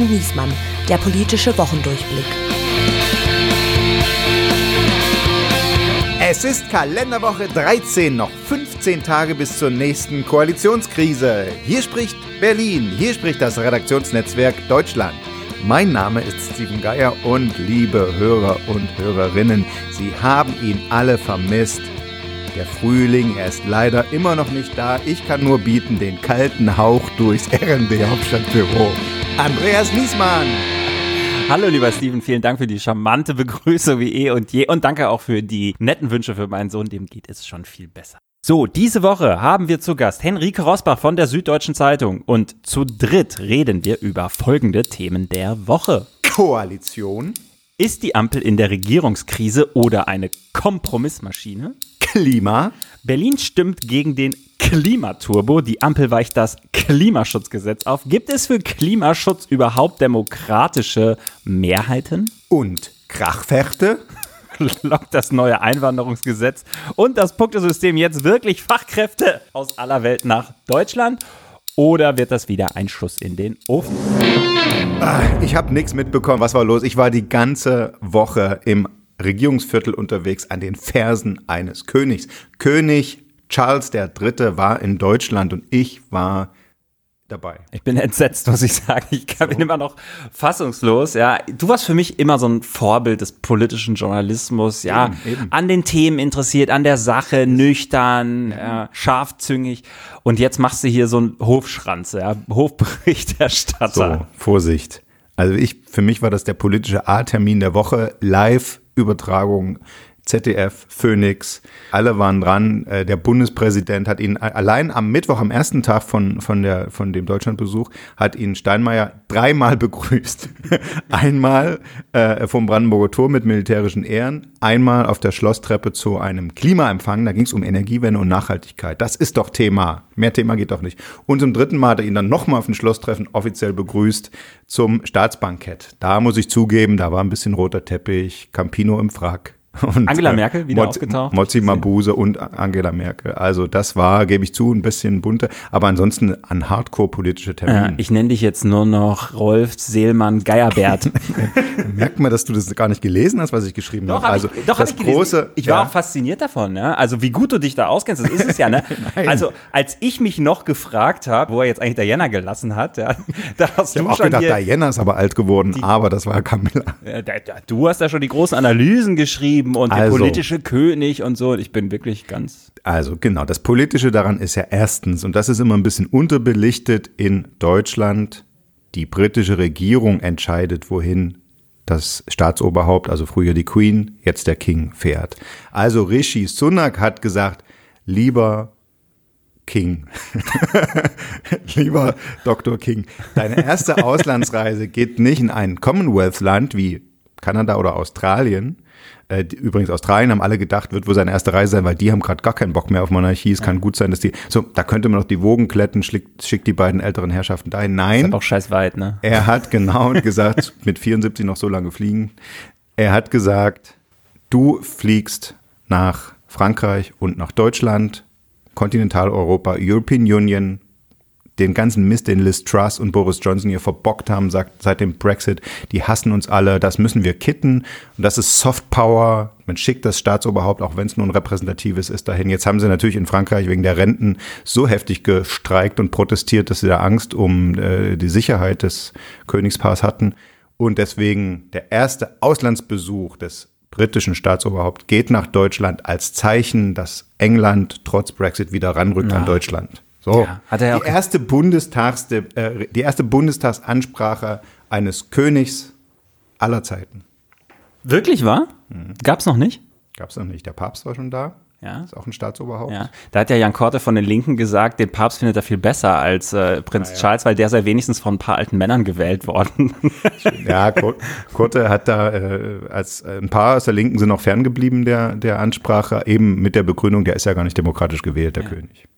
und Niesmann, der politische Wochendurchblick. Es ist Kalenderwoche 13, noch 15 Tage bis zur nächsten Koalitionskrise. Hier spricht Berlin, hier spricht das Redaktionsnetzwerk Deutschland. Mein Name ist Steven Geier und liebe Hörer und Hörerinnen, Sie haben ihn alle vermisst. Der Frühling, er ist leider immer noch nicht da. Ich kann nur bieten den kalten Hauch durchs RND Hauptstadtbüro. Andreas Niesmann. Hallo lieber Steven, vielen Dank für die charmante Begrüßung wie eh und je und danke auch für die netten Wünsche für meinen Sohn, dem geht es schon viel besser. So, diese Woche haben wir zu Gast Henrike Rosbach von der Süddeutschen Zeitung und zu dritt reden wir über folgende Themen der Woche. Koalition. Ist die Ampel in der Regierungskrise oder eine Kompromissmaschine? Klima. Berlin stimmt gegen den Klimaturbo. Die Ampel weicht das Klimaschutzgesetz auf. Gibt es für Klimaschutz überhaupt demokratische Mehrheiten? Und Krachfechte? Lockt das neue Einwanderungsgesetz und das Punktesystem jetzt wirklich Fachkräfte aus aller Welt nach Deutschland? Oder wird das wieder ein Schuss in den Ofen? Ah, ich habe nichts mitbekommen. Was war los? Ich war die ganze Woche im Regierungsviertel unterwegs an den Fersen eines Königs. König Charles III. war in Deutschland und ich war dabei. Ich bin entsetzt, muss ich sagen. Ich bin so. immer noch fassungslos. Ja, du warst für mich immer so ein Vorbild des politischen Journalismus. Ja, eben, eben. an den Themen interessiert, an der Sache, nüchtern, ja. äh, scharfzüngig. Und jetzt machst du hier so einen Hofschranze, ja, Hofberichterstatter. So, Vorsicht. Also ich, für mich war das der politische A-Termin der Woche. Live-Übertragung ZDF, Phoenix, alle waren dran. Äh, der Bundespräsident hat ihn allein am Mittwoch, am ersten Tag von, von, der, von dem Deutschlandbesuch, hat ihn Steinmeier dreimal begrüßt. einmal äh, vom Brandenburger Tor mit militärischen Ehren, einmal auf der Schlosstreppe zu einem Klimaempfang. Da ging es um Energiewende und Nachhaltigkeit. Das ist doch Thema. Mehr Thema geht doch nicht. Und zum dritten Mal hat er ihn dann nochmal auf dem Schlosstreffen offiziell begrüßt zum Staatsbankett. Da muss ich zugeben, da war ein bisschen roter Teppich, Campino im Frack. Und, Angela äh, Merkel wieder Mozi, aufgetaucht. Mozi Mabuse und Angela Merkel. Also das war, gebe ich zu, ein bisschen bunter, aber ansonsten ein Hardcore-politische Termin. Ja, ich nenne dich jetzt nur noch Rolf Seelmann Geierbert. Merkt man, dass du das gar nicht gelesen hast, was ich geschrieben doch, habe. Also ich, doch, das hab ich große. Ich war ja. auch fasziniert davon. Ne? Also wie gut du dich da auskennst, das ist es ja. Ne? also als ich mich noch gefragt habe, wo er jetzt eigentlich Diana gelassen hat, ja, da hast ich du auch schon gedacht, Diana ist aber alt geworden, die, aber das war Camilla. du hast ja schon die großen Analysen geschrieben geschrieben und also, der politische König und so. Ich bin wirklich ganz. Also genau, das Politische daran ist ja erstens, und das ist immer ein bisschen unterbelichtet in Deutschland, die britische Regierung entscheidet, wohin das Staatsoberhaupt, also früher die Queen, jetzt der King fährt. Also Rishi Sunak hat gesagt, lieber King. Lieber Dr. King, deine erste Auslandsreise geht nicht in ein Commonwealth-Land wie Kanada oder Australien, äh, übrigens, Australien haben alle gedacht, wird wohl seine erste Reise sein, weil die haben gerade gar keinen Bock mehr auf Monarchie. Es ja. kann gut sein, dass die. So, da könnte man noch die Wogen kletten, schickt, schickt die beiden älteren Herrschaften dahin. Nein. Ist auch scheiß weit, ne? Er hat genau gesagt, mit 74 noch so lange fliegen. Er hat gesagt, du fliegst nach Frankreich und nach Deutschland, Kontinentaleuropa, European Union, den ganzen Mist, den Liz Truss und Boris Johnson hier verbockt haben, sagt seit dem Brexit, die hassen uns alle, das müssen wir kitten. Und das ist Soft Power. Man schickt das Staatsoberhaupt, auch wenn es nur ein repräsentatives ist, dahin. Jetzt haben sie natürlich in Frankreich wegen der Renten so heftig gestreikt und protestiert, dass sie da Angst um äh, die Sicherheit des Königspaars hatten. Und deswegen der erste Auslandsbesuch des britischen Staatsoberhaupt geht nach Deutschland als Zeichen, dass England trotz Brexit wieder ranrückt ja. an Deutschland. So, ja, hat er die, erste Bundestags, äh, die erste Bundestagsansprache eines Königs aller Zeiten. Wirklich wahr? Mhm. Gab's noch nicht? Gab's noch nicht. Der Papst war schon da. Ja. Ist auch ein Staatsoberhaupt. Ja. Da hat ja Jan Korte von den Linken gesagt, den Papst findet er viel besser als äh, Prinz ja, ja. Charles, weil der sei wenigstens von ein paar alten Männern gewählt worden. ja, Korte hat da, äh, als äh, ein paar aus der Linken sind noch ferngeblieben der, der Ansprache, eben mit der Begründung, der ist ja gar nicht demokratisch gewählt, der König.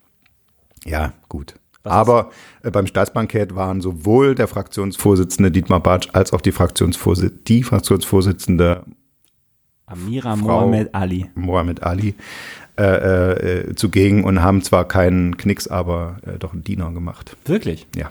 Ja, gut. Was Aber äh, beim Staatsbankett waren sowohl der Fraktionsvorsitzende Dietmar Bartsch als auch die, Fraktionsvorsi die Fraktionsvorsitzende Amira Frau Mohamed Ali. Mohamed Ali äh, äh, zugegen und haben zwar keinen Knicks, aber äh, doch einen Diener gemacht. Wirklich? Ja.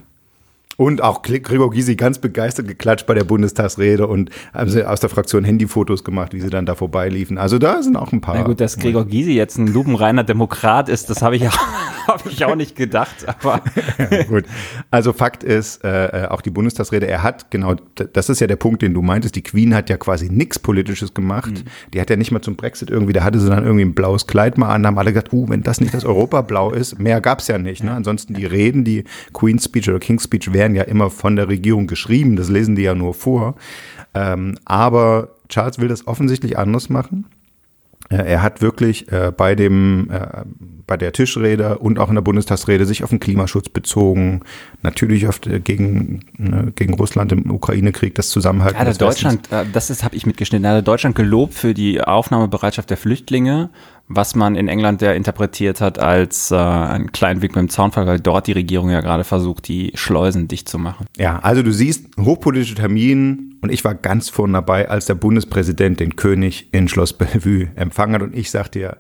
Und auch Gregor Gysi ganz begeistert geklatscht bei der Bundestagsrede und haben sie aus der Fraktion Handyfotos gemacht, wie sie dann da vorbeiliefen. Also da sind auch ein paar. Na gut, dass Gregor Gysi jetzt ein lupenreiner Demokrat ist, das habe ich, auch, hab ich auch nicht gedacht. Aber ja, gut. Also Fakt ist, äh, auch die Bundestagsrede, er hat genau, das ist ja der Punkt, den du meintest, die Queen hat ja quasi nichts Politisches gemacht. Mhm. Die hat ja nicht mal zum Brexit irgendwie, da hatte sie dann irgendwie ein blaues Kleid mal an, haben alle gesagt, uh, wenn das nicht das Europablau ist, mehr gab's ja nicht. Ne? Ansonsten die Reden, die Queen's Speech oder King's Speech werden ja immer von der Regierung geschrieben, das lesen die ja nur vor. Ähm, aber Charles will das offensichtlich anders machen. Äh, er hat wirklich äh, bei dem äh, bei der Tischrede und auch in der Bundestagsrede sich auf den Klimaschutz bezogen, natürlich auf, äh, gegen, ne, gegen Russland im Ukraine-Krieg, das Zusammenhalten. Ja, Deutschland, äh, das ist habe ich mitgeschnitten. Er hat Deutschland gelobt für die Aufnahmebereitschaft der Flüchtlinge was man in England ja interpretiert hat als äh, einen kleinen Weg mit dem Zaunfall, weil dort die Regierung ja gerade versucht, die Schleusen dicht zu machen. Ja, also du siehst, hochpolitische Termin und ich war ganz vorne dabei, als der Bundespräsident den König in Schloss Bellevue empfangen hat und ich sagte ja,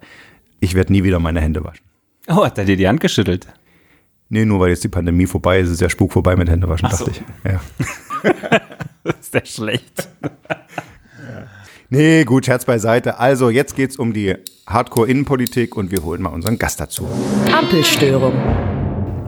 ich werde nie wieder meine Hände waschen. Oh, hat er dir die Hand geschüttelt? Nee, nur weil jetzt die Pandemie vorbei ist, ist der Spuk vorbei mit Händewaschen, Ach dachte so. ich. Ja. das ist ja schlecht. Nee, gut, Scherz beiseite. Also, jetzt geht's um die Hardcore-Innenpolitik und wir holen mal unseren Gast dazu. Ampelstörung.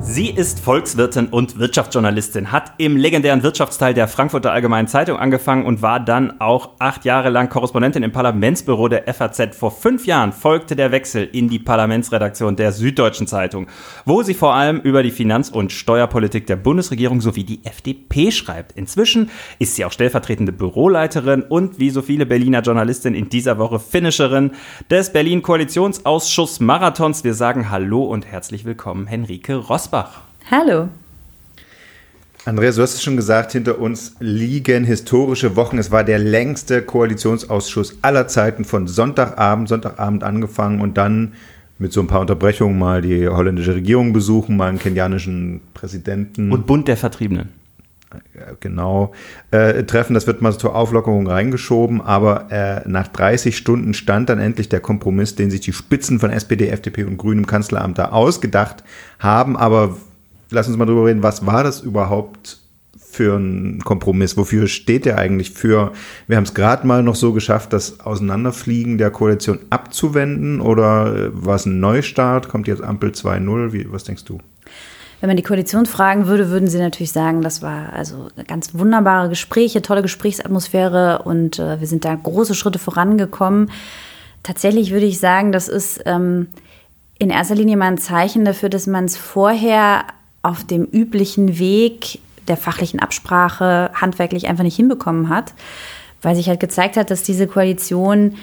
Sie ist Volkswirtin und Wirtschaftsjournalistin, hat im legendären Wirtschaftsteil der Frankfurter Allgemeinen Zeitung angefangen und war dann auch acht Jahre lang Korrespondentin im Parlamentsbüro der FAZ. Vor fünf Jahren folgte der Wechsel in die Parlamentsredaktion der Süddeutschen Zeitung, wo sie vor allem über die Finanz- und Steuerpolitik der Bundesregierung sowie die FDP schreibt. Inzwischen ist sie auch stellvertretende Büroleiterin und wie so viele Berliner Journalistinnen in dieser Woche Finisherin des Berlin Koalitionsausschuss Marathons. Wir sagen Hallo und herzlich willkommen, Henrike Rosbach. Asbach. Hallo. Andreas, du hast es schon gesagt, hinter uns liegen historische Wochen. Es war der längste Koalitionsausschuss aller Zeiten von Sonntagabend, Sonntagabend angefangen und dann mit so ein paar Unterbrechungen mal die holländische Regierung besuchen, mal einen kenianischen Präsidenten. Und Bund der Vertriebenen. Genau, äh, treffen. Das wird mal zur Auflockerung reingeschoben, aber äh, nach 30 Stunden stand dann endlich der Kompromiss, den sich die Spitzen von SPD, FDP und Grünen im Kanzleramt da ausgedacht haben. Aber lass uns mal drüber reden, was war das überhaupt für ein Kompromiss? Wofür steht der eigentlich für? Wir haben es gerade mal noch so geschafft, das Auseinanderfliegen der Koalition abzuwenden oder äh, war es ein Neustart? Kommt jetzt Ampel 2.0? Was denkst du? Wenn man die Koalition fragen würde, würden sie natürlich sagen, das war also ganz wunderbare Gespräche, tolle Gesprächsatmosphäre und äh, wir sind da große Schritte vorangekommen. Tatsächlich würde ich sagen, das ist ähm, in erster Linie mal ein Zeichen dafür, dass man es vorher auf dem üblichen Weg der fachlichen Absprache handwerklich einfach nicht hinbekommen hat, weil sich halt gezeigt hat, dass diese Koalition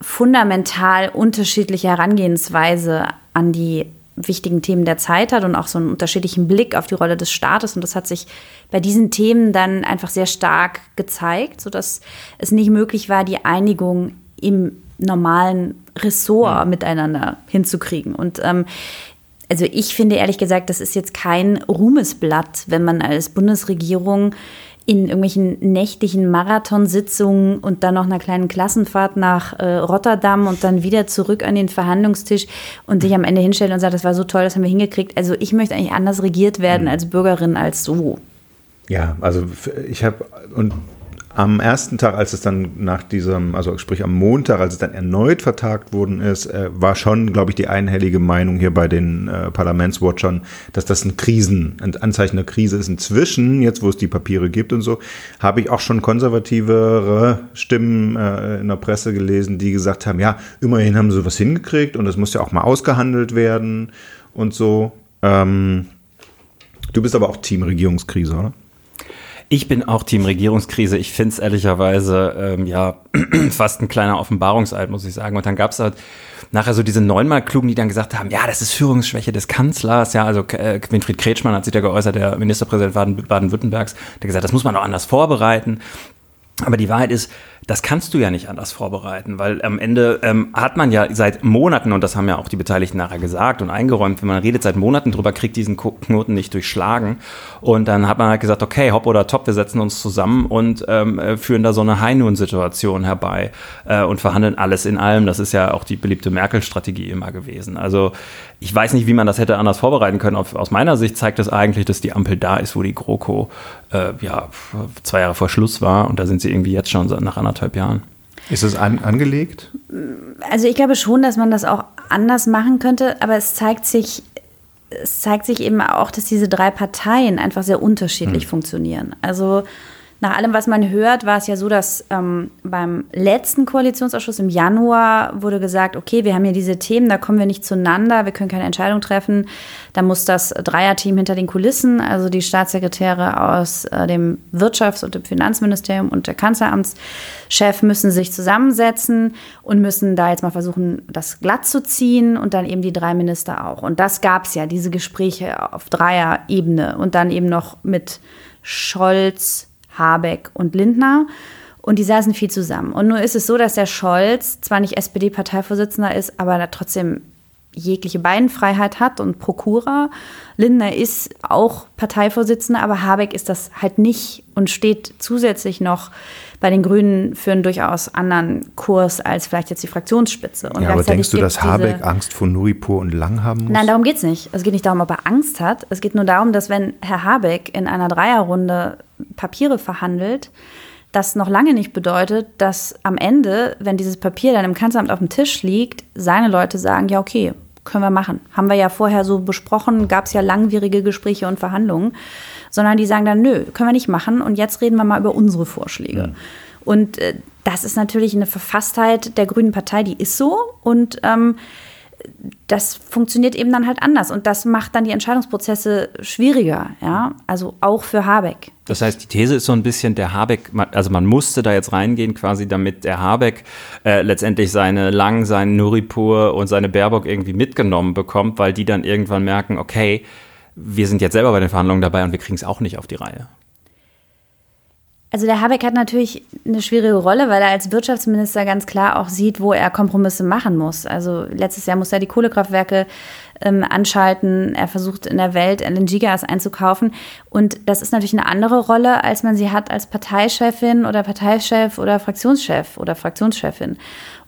fundamental unterschiedliche Herangehensweise an die wichtigen Themen der Zeit hat und auch so einen unterschiedlichen Blick auf die Rolle des Staates. Und das hat sich bei diesen Themen dann einfach sehr stark gezeigt, sodass es nicht möglich war, die Einigung im normalen Ressort miteinander hinzukriegen. Und ähm, also ich finde ehrlich gesagt, das ist jetzt kein Ruhmesblatt, wenn man als Bundesregierung in irgendwelchen nächtlichen Marathonsitzungen und dann noch einer kleinen Klassenfahrt nach äh, Rotterdam und dann wieder zurück an den Verhandlungstisch und sich am Ende hinstellen und sagt, das war so toll, das haben wir hingekriegt. Also ich möchte eigentlich anders regiert werden mhm. als Bürgerin als so. Ja, also ich habe und am ersten Tag, als es dann nach diesem, also sprich am Montag, als es dann erneut vertagt worden ist, äh, war schon, glaube ich, die einhellige Meinung hier bei den äh, Parlamentswatchern, dass das ein Krisen, ein Anzeichen der Krise ist. Inzwischen, jetzt wo es die Papiere gibt und so, habe ich auch schon konservativere Stimmen äh, in der Presse gelesen, die gesagt haben, ja, immerhin haben sie was hingekriegt und es muss ja auch mal ausgehandelt werden und so. Ähm, du bist aber auch Team Regierungskrise, oder? Ich bin auch Team Regierungskrise. Ich finde es ehrlicherweise ähm, ja fast ein kleiner Offenbarungseid, muss ich sagen. Und dann gab es halt nachher so diese neunmal Klugen, die dann gesagt haben, ja, das ist Führungsschwäche des Kanzlers. Ja, also äh, Winfried Kretschmann hat sich da geäußert, der Ministerpräsident Baden-Württembergs, der gesagt, das muss man auch anders vorbereiten. Aber die Wahrheit ist, das kannst du ja nicht anders vorbereiten, weil am Ende ähm, hat man ja seit Monaten, und das haben ja auch die Beteiligten nachher gesagt und eingeräumt, wenn man redet seit Monaten drüber, kriegt diesen Knoten nicht durchschlagen. Und dann hat man halt gesagt, okay, hopp oder top, wir setzen uns zusammen und ähm, äh, führen da so eine High-Noon-Situation herbei äh, und verhandeln alles in allem. Das ist ja auch die beliebte Merkel-Strategie immer gewesen. Also ich weiß nicht, wie man das hätte anders vorbereiten können. Aus meiner Sicht zeigt das eigentlich, dass die Ampel da ist, wo die GroKo äh, ja, zwei Jahre vor Schluss war. Und da sind sie irgendwie jetzt schon nach anderthalb Jahren. Ist es an, angelegt? Also ich glaube schon, dass man das auch anders machen könnte, aber es zeigt sich, es zeigt sich eben auch, dass diese drei Parteien einfach sehr unterschiedlich hm. funktionieren. Also nach allem, was man hört, war es ja so, dass ähm, beim letzten Koalitionsausschuss im Januar wurde gesagt, okay, wir haben hier diese Themen, da kommen wir nicht zueinander, wir können keine Entscheidung treffen. Da muss das Dreierteam hinter den Kulissen, also die Staatssekretäre aus äh, dem Wirtschafts- und dem Finanzministerium und der Kanzleramtschef müssen sich zusammensetzen und müssen da jetzt mal versuchen, das glatt zu ziehen und dann eben die drei Minister auch. Und das gab es ja, diese Gespräche auf Dreierebene und dann eben noch mit Scholz, Habeck und Lindner. Und die saßen viel zusammen. Und nur ist es so, dass der Scholz zwar nicht SPD-Parteivorsitzender ist, aber trotzdem jegliche Beinfreiheit hat und Prokura. Lindner ist auch Parteivorsitzender, aber Habeck ist das halt nicht und steht zusätzlich noch bei den Grünen für einen durchaus anderen Kurs als vielleicht jetzt die Fraktionsspitze. Und ja, aber denkst du, dass Habeck Angst vor Nuripur und Lang haben muss? Nein, darum geht es nicht. Es geht nicht darum, ob er Angst hat. Es geht nur darum, dass wenn Herr Habeck in einer Dreierrunde Papiere verhandelt, das noch lange nicht bedeutet, dass am Ende, wenn dieses Papier dann im Kanzleramt auf dem Tisch liegt, seine Leute sagen, ja, okay, können wir machen. Haben wir ja vorher so besprochen, gab es ja langwierige Gespräche und Verhandlungen, sondern die sagen dann, nö, können wir nicht machen und jetzt reden wir mal über unsere Vorschläge. Ja. Und äh, das ist natürlich eine Verfasstheit der Grünen Partei, die ist so und ähm, das funktioniert eben dann halt anders und das macht dann die Entscheidungsprozesse schwieriger, ja, also auch für Habeck. Das heißt, die These ist so ein bisschen, der Habeck, also man musste da jetzt reingehen, quasi damit der Habeck äh, letztendlich seine Lang, seinen Nuripur und seine Baerbock irgendwie mitgenommen bekommt, weil die dann irgendwann merken, okay, wir sind jetzt selber bei den Verhandlungen dabei und wir kriegen es auch nicht auf die Reihe. Also der Habeck hat natürlich eine schwierige Rolle, weil er als Wirtschaftsminister ganz klar auch sieht, wo er Kompromisse machen muss. Also letztes Jahr muss er die Kohlekraftwerke ähm, anschalten. Er versucht in der Welt LNG-Gas einzukaufen. Und das ist natürlich eine andere Rolle, als man sie hat als Parteichefin oder Parteichef oder Fraktionschef oder Fraktionschefin.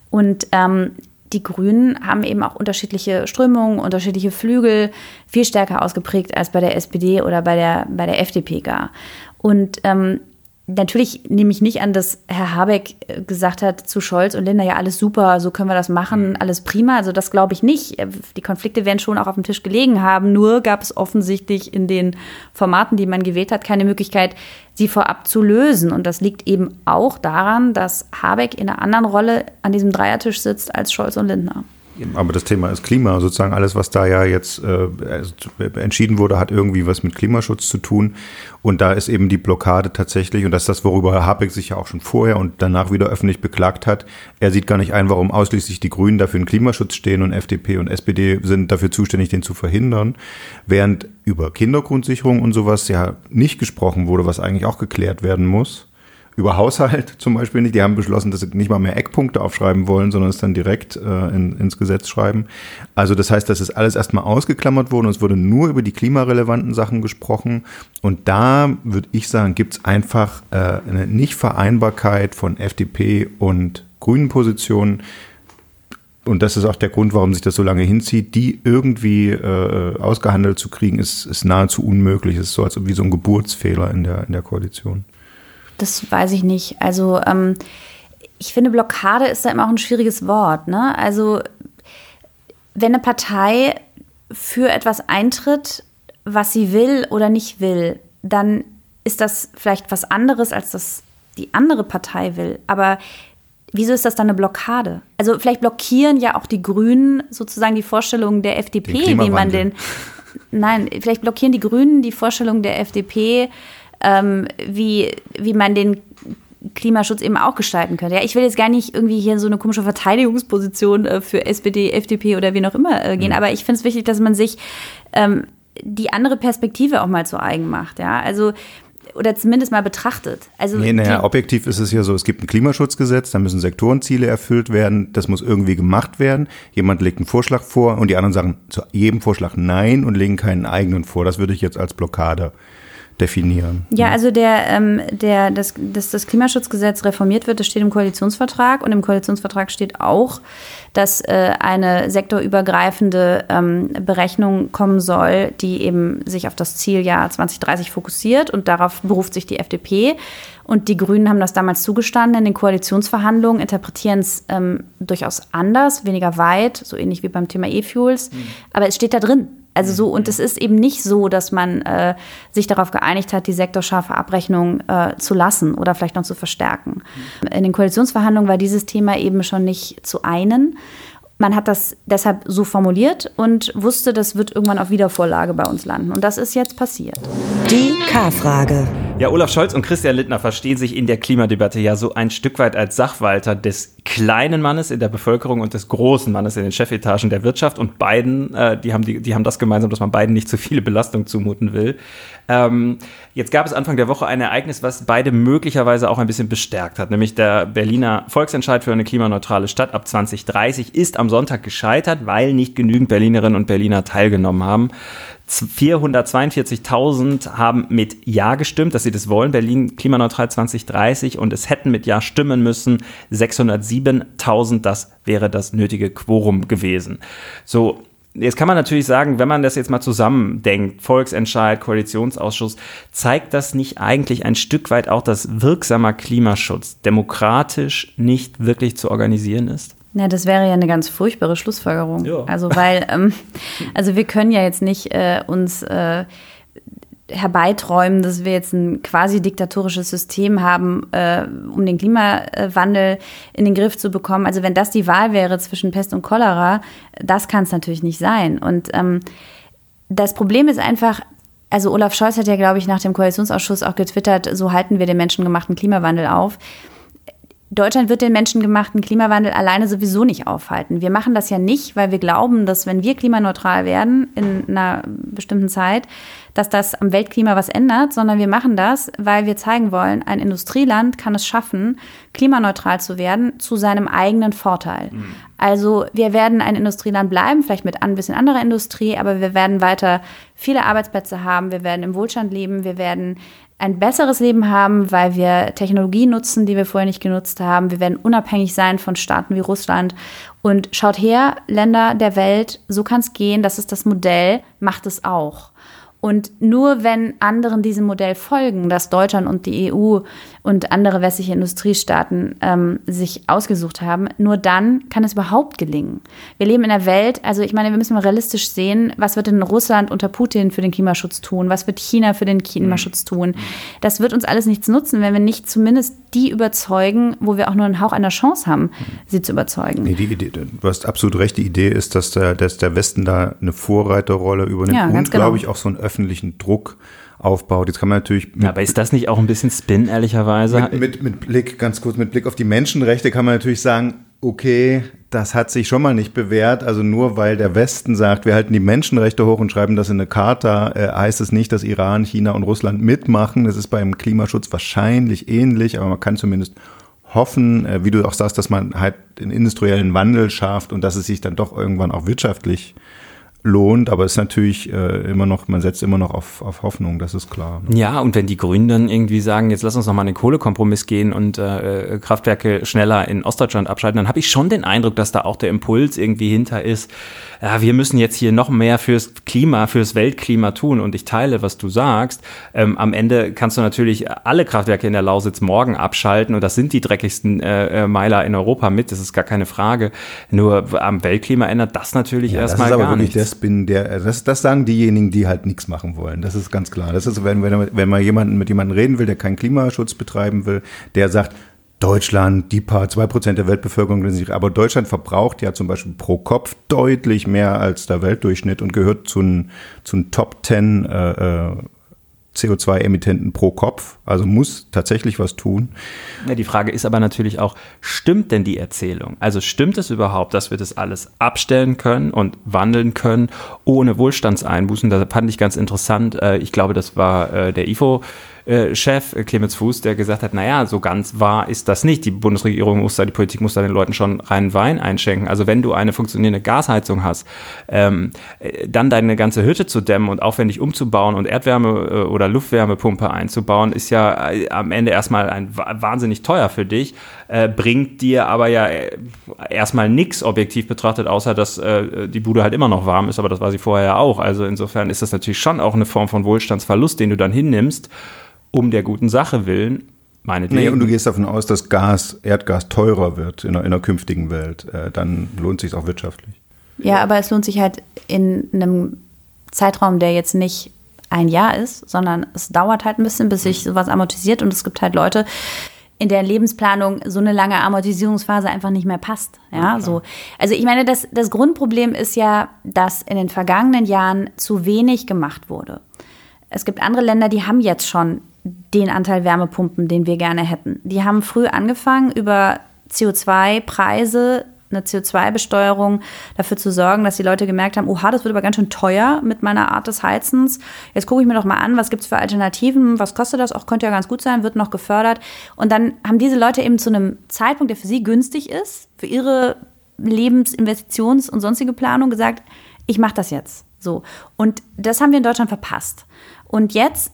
Und ähm, die Grünen haben eben auch unterschiedliche Strömungen, unterschiedliche Flügel, viel stärker ausgeprägt als bei der SPD oder bei der, bei der FDP gar. Und ähm, Natürlich nehme ich nicht an, dass Herr Habeck äh, gesagt hat zu Scholz und Lindner, ja, alles super, so können wir das machen, mhm. alles prima. Also das glaube ich nicht. Äh, die Konflikte werden schon auch auf dem Tisch gelegen haben. Nur gab es offensichtlich in den Formaten, die man gewählt hat, keine Möglichkeit, sie vorab zu lösen. Und das liegt eben auch daran, dass Habeck in einer anderen Rolle an diesem Dreiertisch sitzt als Scholz und Lindner. Aber das Thema ist Klima, sozusagen alles, was da ja jetzt äh, entschieden wurde, hat irgendwie was mit Klimaschutz zu tun. Und da ist eben die Blockade tatsächlich, und das ist das, worüber Herr Habeck sich ja auch schon vorher und danach wieder öffentlich beklagt hat. Er sieht gar nicht ein, warum ausschließlich die Grünen dafür in Klimaschutz stehen und FDP und SPD sind dafür zuständig, den zu verhindern. Während über Kindergrundsicherung und sowas ja nicht gesprochen wurde, was eigentlich auch geklärt werden muss über Haushalt zum Beispiel nicht. Die haben beschlossen, dass sie nicht mal mehr Eckpunkte aufschreiben wollen, sondern es dann direkt äh, in, ins Gesetz schreiben. Also das heißt, das ist alles erstmal ausgeklammert worden und es wurde nur über die klimarelevanten Sachen gesprochen. Und da würde ich sagen, gibt es einfach äh, eine Nichtvereinbarkeit von FDP und grünen Positionen. Und das ist auch der Grund, warum sich das so lange hinzieht. Die irgendwie äh, ausgehandelt zu kriegen, ist, ist nahezu unmöglich. Es ist so als wie so ein Geburtsfehler in der, in der Koalition. Das weiß ich nicht. Also ähm, ich finde, Blockade ist da immer auch ein schwieriges Wort. Ne? Also wenn eine Partei für etwas eintritt, was sie will oder nicht will, dann ist das vielleicht was anderes, als das die andere Partei will. Aber wieso ist das dann eine Blockade? Also vielleicht blockieren ja auch die Grünen sozusagen die Vorstellung der FDP, wie man den. Nein, vielleicht blockieren die Grünen die Vorstellung der FDP, ähm, wie, wie man den Klimaschutz eben auch gestalten könnte. Ja, ich will jetzt gar nicht irgendwie hier in so eine komische Verteidigungsposition äh, für SPD, FDP oder wie auch immer äh, gehen, mhm. aber ich finde es wichtig, dass man sich ähm, die andere Perspektive auch mal zu eigen macht. Ja, also oder zumindest mal betrachtet. Also nee, naja, objektiv ist es ja so, es gibt ein Klimaschutzgesetz, da müssen Sektorenziele erfüllt werden, das muss irgendwie gemacht werden. Jemand legt einen Vorschlag vor und die anderen sagen zu jedem Vorschlag Nein und legen keinen eigenen vor. Das würde ich jetzt als Blockade definieren. Ja, also der, ähm, der, das, dass das Klimaschutzgesetz reformiert wird, das steht im Koalitionsvertrag und im Koalitionsvertrag steht auch, dass äh, eine sektorübergreifende ähm, Berechnung kommen soll, die eben sich auf das Zieljahr 2030 fokussiert und darauf beruft sich die FDP. Und die Grünen haben das damals zugestanden in den Koalitionsverhandlungen, interpretieren es ähm, durchaus anders, weniger weit, so ähnlich wie beim Thema E-Fuels. Mhm. Aber es steht da drin. Also so, und es ist eben nicht so, dass man äh, sich darauf geeinigt hat, die sektorscharfe Abrechnung äh, zu lassen oder vielleicht noch zu verstärken. In den Koalitionsverhandlungen war dieses Thema eben schon nicht zu einen. Man hat das deshalb so formuliert und wusste, das wird irgendwann auf Wiedervorlage bei uns landen. Und das ist jetzt passiert. Die K-Frage. Ja, Olaf Scholz und Christian Lindner verstehen sich in der Klimadebatte ja so ein Stück weit als Sachwalter des kleinen Mannes in der Bevölkerung und des großen Mannes in den Chefetagen der Wirtschaft. Und beiden, äh, die, haben die, die haben das gemeinsam, dass man beiden nicht zu viele Belastung zumuten will. Ähm, jetzt gab es Anfang der Woche ein Ereignis, was beide möglicherweise auch ein bisschen bestärkt hat, nämlich der Berliner Volksentscheid für eine klimaneutrale Stadt ab 2030 ist am Sonntag gescheitert, weil nicht genügend Berlinerinnen und Berliner teilgenommen haben. 442.000 haben mit Ja gestimmt, dass sie das wollen, Berlin klimaneutral 2030 und es hätten mit Ja stimmen müssen 607.000, das wäre das nötige Quorum gewesen. So, Jetzt kann man natürlich sagen, wenn man das jetzt mal zusammendenkt, Volksentscheid, Koalitionsausschuss, zeigt das nicht eigentlich ein Stück weit auch, dass wirksamer Klimaschutz demokratisch nicht wirklich zu organisieren ist? Ja, das wäre ja eine ganz furchtbare Schlussfolgerung. Ja. Also weil, ähm, also wir können ja jetzt nicht äh, uns äh, herbeiträumen, dass wir jetzt ein quasi diktatorisches System haben, äh, um den Klimawandel in den Griff zu bekommen. Also wenn das die Wahl wäre zwischen Pest und Cholera, das kann es natürlich nicht sein. Und ähm, das Problem ist einfach, also Olaf Scholz hat ja, glaube ich, nach dem Koalitionsausschuss auch getwittert, so halten wir den menschengemachten Klimawandel auf. Deutschland wird den menschengemachten Klimawandel alleine sowieso nicht aufhalten. Wir machen das ja nicht, weil wir glauben, dass wenn wir klimaneutral werden in einer bestimmten Zeit, dass das am Weltklima was ändert, sondern wir machen das, weil wir zeigen wollen, ein Industrieland kann es schaffen, klimaneutral zu werden zu seinem eigenen Vorteil. Mhm. Also wir werden ein Industrieland bleiben, vielleicht mit ein bisschen anderer Industrie, aber wir werden weiter viele Arbeitsplätze haben, wir werden im Wohlstand leben, wir werden ein besseres Leben haben, weil wir Technologie nutzen, die wir vorher nicht genutzt haben. Wir werden unabhängig sein von Staaten wie Russland. Und schaut her, Länder der Welt, so kann es gehen, das ist das Modell, macht es auch. Und nur wenn anderen diesem Modell folgen, das Deutschland und die EU und andere westliche Industriestaaten ähm, sich ausgesucht haben, nur dann kann es überhaupt gelingen. Wir leben in einer Welt, also ich meine, wir müssen mal realistisch sehen, was wird denn Russland unter Putin für den Klimaschutz tun, was wird China für den Klimaschutz mhm. tun. Das wird uns alles nichts nutzen, wenn wir nicht zumindest die überzeugen, wo wir auch nur einen Hauch einer Chance haben, sie zu überzeugen. Nee, die Idee, du hast absolut recht, die Idee ist, dass der, dass der Westen da eine Vorreiterrolle übernimmt ja, und, genau. glaube ich, auch so einen öffentlichen Druck aufbaut. Jetzt kann man natürlich. Ja, aber ist das nicht auch ein bisschen Spin, ehrlicherweise? Mit, mit, mit, Blick, ganz kurz, mit Blick auf die Menschenrechte kann man natürlich sagen, okay, das hat sich schon mal nicht bewährt. Also nur weil der Westen sagt, wir halten die Menschenrechte hoch und schreiben das in eine Charta, äh, heißt es nicht, dass Iran, China und Russland mitmachen. Das ist beim Klimaschutz wahrscheinlich ähnlich, aber man kann zumindest hoffen, äh, wie du auch sagst, dass man halt den industriellen Wandel schafft und dass es sich dann doch irgendwann auch wirtschaftlich lohnt, aber es ist natürlich äh, immer noch, man setzt immer noch auf, auf Hoffnung, das ist klar. Ne? Ja, und wenn die Grünen dann irgendwie sagen, jetzt lass uns noch mal einen Kohlekompromiss gehen und äh, äh, Kraftwerke schneller in Ostdeutschland abschalten, dann habe ich schon den Eindruck, dass da auch der Impuls irgendwie hinter ist, ja, wir müssen jetzt hier noch mehr fürs Klima, fürs Weltklima tun und ich teile, was du sagst. Ähm, am Ende kannst du natürlich alle Kraftwerke in der Lausitz morgen abschalten und das sind die dreckigsten äh, äh Meiler in Europa mit, das ist gar keine Frage. Nur am Weltklima ändert das natürlich ja, erstmal gar nichts. Das bin der, das, das sagen diejenigen, die halt nichts machen wollen. Das ist ganz klar. Das ist, wenn, wenn, wenn man jemanden mit jemandem reden will, der keinen Klimaschutz betreiben will, der sagt, Deutschland, die paar, zwei Prozent der Weltbevölkerung, aber Deutschland verbraucht ja zum Beispiel pro Kopf deutlich mehr als der Weltdurchschnitt und gehört zu den, zu Top Ten äh, äh CO2-Emittenten pro Kopf, also muss tatsächlich was tun. Ja, die Frage ist aber natürlich auch, stimmt denn die Erzählung? Also stimmt es überhaupt, dass wir das alles abstellen können und wandeln können ohne Wohlstandseinbußen? Da fand ich ganz interessant. Äh, ich glaube, das war äh, der IFO äh, Chef äh, Clemens Fuß, der gesagt hat, naja, so ganz wahr ist das nicht. Die Bundesregierung muss da, die Politik muss da den Leuten schon reinen Wein einschenken. Also wenn du eine funktionierende Gasheizung hast, ähm, äh, dann deine ganze Hütte zu dämmen und aufwendig umzubauen und Erdwärme oder Luftwärmepumpe einzubauen, ist ja am Ende erstmal ein wahnsinnig teuer für dich, bringt dir aber ja erstmal nichts objektiv betrachtet, außer dass die Bude halt immer noch warm ist, aber das war sie vorher ja auch. Also insofern ist das natürlich schon auch eine Form von Wohlstandsverlust, den du dann hinnimmst, um der guten Sache willen. Meinetwegen. Nee, und du gehst davon aus, dass Gas, Erdgas teurer wird in einer, in einer künftigen Welt. Äh, dann lohnt sich auch wirtschaftlich. Ja, aber es lohnt sich halt in einem Zeitraum, der jetzt nicht ein Jahr ist, sondern es dauert halt ein bisschen, bis sich sowas amortisiert und es gibt halt Leute, in der Lebensplanung so eine lange Amortisierungsphase einfach nicht mehr passt. Ja, so. Also ich meine, das, das Grundproblem ist ja, dass in den vergangenen Jahren zu wenig gemacht wurde. Es gibt andere Länder, die haben jetzt schon den Anteil Wärmepumpen, den wir gerne hätten. Die haben früh angefangen, über CO2-Preise eine CO2-Besteuerung dafür zu sorgen, dass die Leute gemerkt haben, oha, das wird aber ganz schön teuer mit meiner Art des Heizens. Jetzt gucke ich mir doch mal an, was gibt es für Alternativen, was kostet das? Auch könnte ja ganz gut sein, wird noch gefördert. Und dann haben diese Leute eben zu einem Zeitpunkt, der für sie günstig ist, für ihre Lebens-, Investitions- und sonstige Planung gesagt, ich mache das jetzt. So. Und das haben wir in Deutschland verpasst. Und jetzt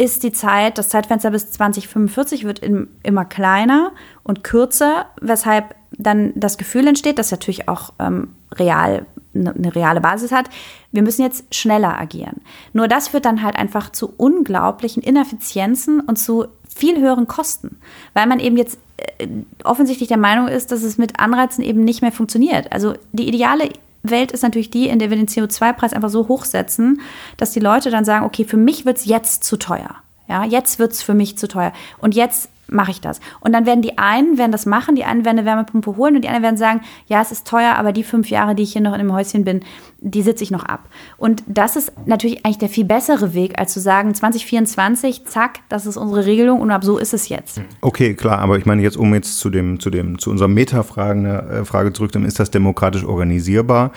ist die Zeit, das Zeitfenster bis 2045 wird immer kleiner und kürzer, weshalb dann das Gefühl entsteht, das natürlich auch ähm, real eine, eine reale Basis hat, wir müssen jetzt schneller agieren. Nur das führt dann halt einfach zu unglaublichen Ineffizienzen und zu viel höheren Kosten, weil man eben jetzt äh, offensichtlich der Meinung ist, dass es mit Anreizen eben nicht mehr funktioniert. Also die ideale Welt ist natürlich die, in der wir den CO2-Preis einfach so hochsetzen, dass die Leute dann sagen, okay, für mich wird es jetzt zu teuer. Ja, jetzt wird es für mich zu teuer. Und jetzt mache ich das. Und dann werden die einen werden das machen, die einen werden eine Wärmepumpe holen und die anderen werden sagen, ja, es ist teuer, aber die fünf Jahre, die ich hier noch in dem Häuschen bin, die sitze ich noch ab. Und das ist natürlich eigentlich der viel bessere Weg, als zu sagen, 2024, zack, das ist unsere Regelung und ab so ist es jetzt. Okay, klar, aber ich meine jetzt, um jetzt zu dem, zu dem, zu unserer Metafrage äh, Frage zurückzukommen, ist das demokratisch organisierbar?